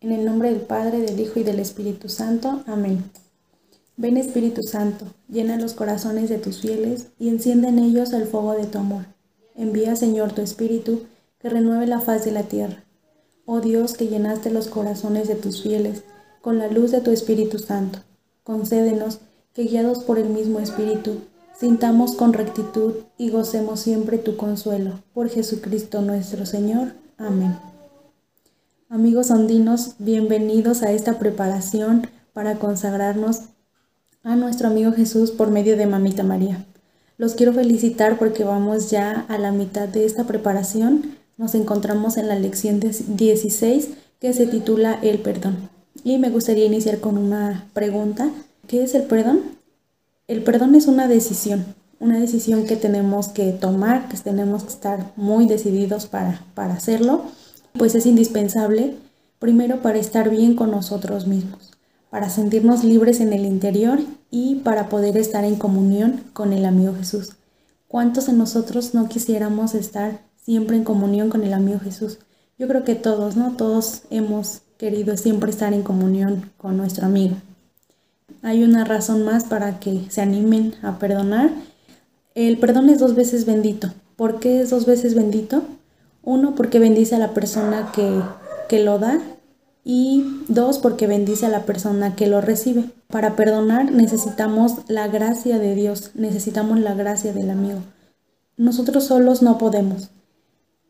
En el nombre del Padre, del Hijo y del Espíritu Santo. Amén. Ven Espíritu Santo, llena los corazones de tus fieles y enciende en ellos el fuego de tu amor. Envía, Señor, tu Espíritu, que renueve la faz de la tierra. Oh Dios, que llenaste los corazones de tus fieles con la luz de tu Espíritu Santo, concédenos que, guiados por el mismo Espíritu, sintamos con rectitud y gocemos siempre tu consuelo. Por Jesucristo nuestro Señor. Amén. Amigos ondinos, bienvenidos a esta preparación para consagrarnos a nuestro amigo Jesús por medio de Mamita María. Los quiero felicitar porque vamos ya a la mitad de esta preparación. Nos encontramos en la lección 16 que se titula El perdón. Y me gustaría iniciar con una pregunta. ¿Qué es el perdón? El perdón es una decisión, una decisión que tenemos que tomar, que tenemos que estar muy decididos para, para hacerlo pues es indispensable primero para estar bien con nosotros mismos, para sentirnos libres en el interior y para poder estar en comunión con el amigo Jesús. ¿Cuántos de nosotros no quisiéramos estar siempre en comunión con el amigo Jesús? Yo creo que todos, ¿no? Todos hemos querido siempre estar en comunión con nuestro amigo. Hay una razón más para que se animen a perdonar. El perdón es dos veces bendito. ¿Por qué es dos veces bendito? Uno, porque bendice a la persona que, lo da y dos, porque bendice a la persona que lo recibe. Para perdonar necesitamos la gracia de Dios, necesitamos la gracia del amigo. Nosotros solos no podemos.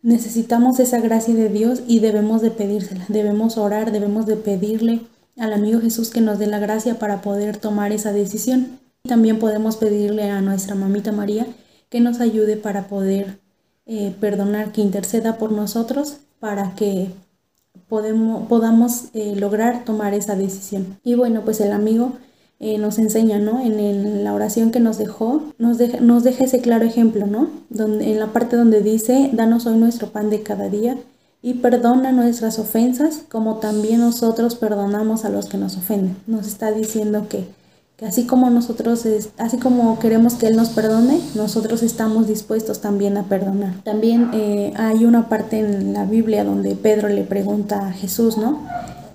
Necesitamos esa gracia de Dios y debemos de pedírsela, debemos orar, debemos de pedirle al amigo Jesús que nos dé la gracia para poder tomar esa decisión. También podemos pedirle a nuestra mamita María que nos ayude para poder eh, perdonar, que interceda por nosotros para que podamos eh, lograr tomar esa decisión. Y bueno, pues el amigo eh, nos enseña, ¿no? En, la oración que nos dejó, nos deja, nos deja ese claro ejemplo, ¿no? Donde, en la parte donde dice, danos hoy nuestro pan de cada día y perdona nuestras ofensas como también nosotros perdonamos a los que nos ofenden. Nos está diciendo que que así como nosotros, así como queremos que Él nos perdone, nosotros estamos dispuestos también a perdonar. También eh, hay una parte en la Biblia donde Pedro le pregunta a Jesús, ¿no?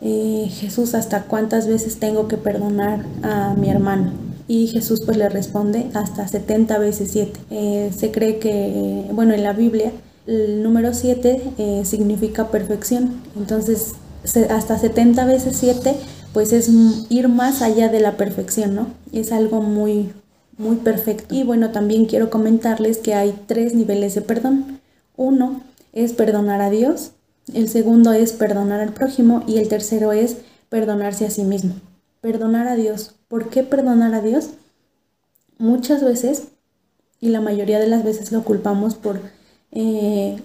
Eh, Jesús, ¿hasta cuántas veces tengo que perdonar a mi hermano? Y Jesús pues le responde hasta 70 veces 7. Eh, se cree que, bueno, en la Biblia el número 7 significa perfección. Entonces, hasta 70 veces 7 pues es ir más allá de la perfección, ¿no? Es algo muy, muy perfecto. Y bueno, también quiero comentarles que hay tres niveles de perdón. Uno es perdonar a Dios, el segundo es perdonar al prójimo y el tercero es perdonarse a sí mismo. Perdonar a Dios. ¿Por qué perdonar a Dios? Muchas veces, y la mayoría de las veces lo culpamos por eh,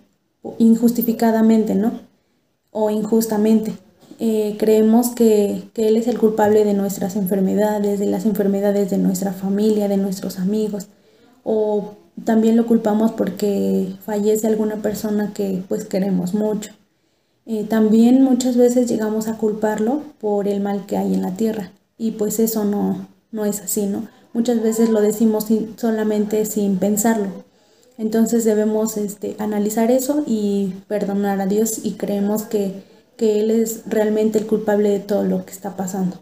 injustificadamente, ¿no? O injustamente. Eh, creemos que, Él es el culpable de nuestras enfermedades, de las enfermedades de nuestra familia, de nuestros amigos, o también lo culpamos porque fallece alguna persona que pues queremos mucho. Eh, también muchas veces llegamos a culparlo por el mal que hay en la tierra y pues eso no, no es así, ¿no? Muchas veces lo decimos solamente sin pensarlo. Entonces debemos este, analizar eso y perdonar a Dios y creemos que que Él es realmente el culpable de todo lo que está pasando.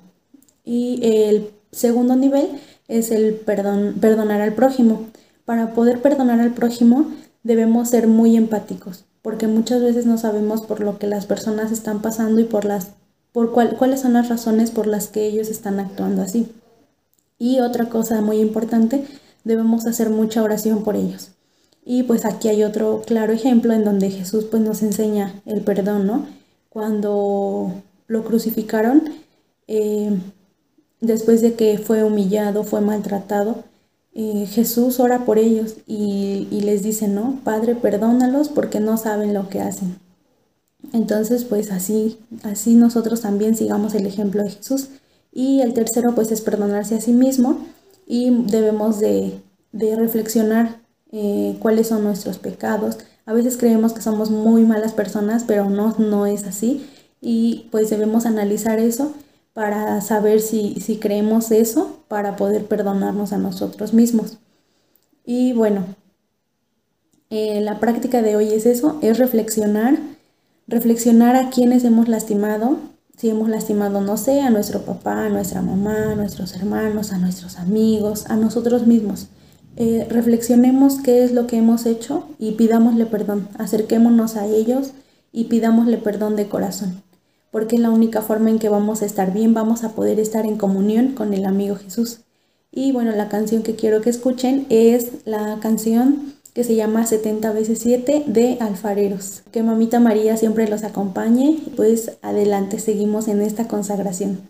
Y el segundo nivel es el perdón, perdonar al prójimo. Para poder perdonar al prójimo debemos ser muy empáticos, porque muchas veces no sabemos por lo que las personas están pasando y por las por cuáles son las razones por las que ellos están actuando así. Y otra cosa muy importante, debemos hacer mucha oración por ellos. Y pues aquí hay otro claro ejemplo en donde Jesús pues nos enseña el perdón, ¿no? Cuando lo crucificaron, eh, después de que fue humillado, fue maltratado, eh, Jesús ora por ellos y, les dice, ¿no? Padre, perdónalos porque no saben lo que hacen. Entonces, pues así, así nosotros también sigamos el ejemplo de Jesús. Y el tercero, pues es perdonarse a sí mismo y debemos de, reflexionar eh, cuáles son nuestros pecados, a veces creemos que somos muy malas personas, pero no, no es así. Y pues debemos analizar eso para saber si, si creemos eso, para poder perdonarnos a nosotros mismos. Y bueno, eh, la práctica de hoy es eso, es reflexionar, reflexionar a quienes hemos lastimado, si hemos lastimado, no sé, a nuestro papá, a nuestra mamá, a nuestros hermanos, a nuestros amigos, a nosotros mismos. Eh, reflexionemos qué es lo que hemos hecho y pidámosle perdón. Acerquémonos a ellos y pidámosle perdón de corazón, porque es la única forma en que vamos a estar bien, vamos a poder estar en comunión con el amigo Jesús. Y bueno, la canción que quiero que escuchen es la canción que se llama 70 veces 7 de alfareros. Que mamita María siempre los acompañe. Pues adelante, seguimos en esta consagración.